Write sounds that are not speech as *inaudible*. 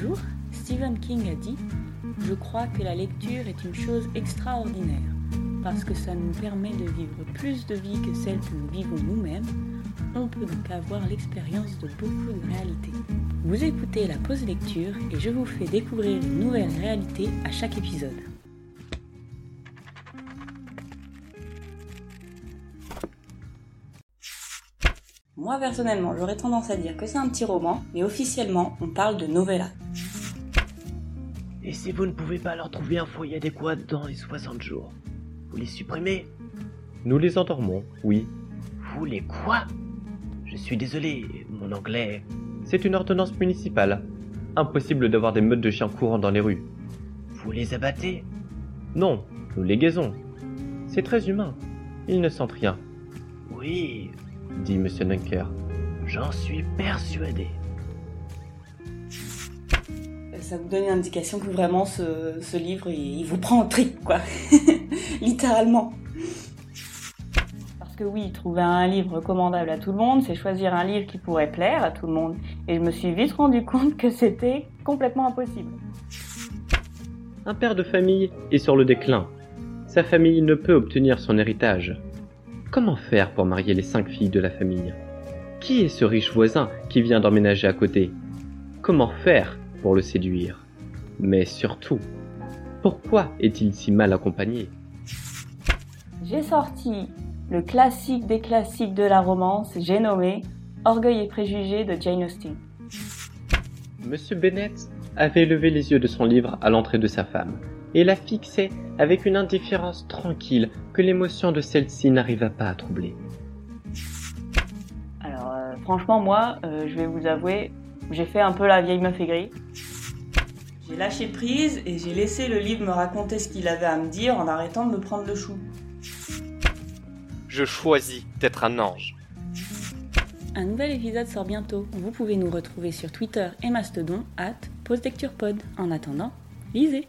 jour, Stephen King a dit Je crois que la lecture est une chose extraordinaire, parce que ça nous permet de vivre plus de vie que celle que nous vivons nous-mêmes. On peut donc avoir l'expérience de beaucoup de réalités. Vous écoutez la pause lecture et je vous fais découvrir une nouvelle réalité à chaque épisode. Moi personnellement, j'aurais tendance à dire que c'est un petit roman, mais officiellement, on parle de novella. Et si vous ne pouvez pas leur trouver un foyer adéquat dans les 60 jours, vous les supprimez? Nous les endormons, oui. Vous les quoi? Je suis désolé, mon anglais. C'est une ordonnance municipale. Impossible d'avoir des meutes de chiens courant dans les rues. Vous les abattez? Non, nous les gaisons. C'est très humain. Ils ne sentent rien. Oui, dit M. Dunker. J'en suis persuadé. Ça vous donne une indication que vraiment ce, ce livre, il, il vous prend en trip, quoi. *laughs* Littéralement. Parce que oui, trouver un livre recommandable à tout le monde, c'est choisir un livre qui pourrait plaire à tout le monde. Et je me suis vite rendu compte que c'était complètement impossible. Un père de famille est sur le déclin. Sa famille ne peut obtenir son héritage. Comment faire pour marier les cinq filles de la famille? Qui est ce riche voisin qui vient d'emménager à côté? Comment faire pour le séduire? Mais surtout, pourquoi est-il si mal accompagné? J'ai sorti le classique des classiques de la romance, j'ai nommé Orgueil et préjugés de Jane Austen. Monsieur Bennett avait levé les yeux de son livre à l'entrée de sa femme et la fixait avec une indifférence tranquille que l'émotion de celle-ci n'arriva pas à troubler. Alors euh, franchement moi, euh, je vais vous avouer, j'ai fait un peu la vieille meuf aigrie. J'ai lâché prise et j'ai laissé le livre me raconter ce qu'il avait à me dire en arrêtant de me prendre le chou. Je choisis d'être un ange. Un nouvel épisode sort bientôt. Vous pouvez nous retrouver sur Twitter et Mastodon at PostLecturePod. En attendant, lisez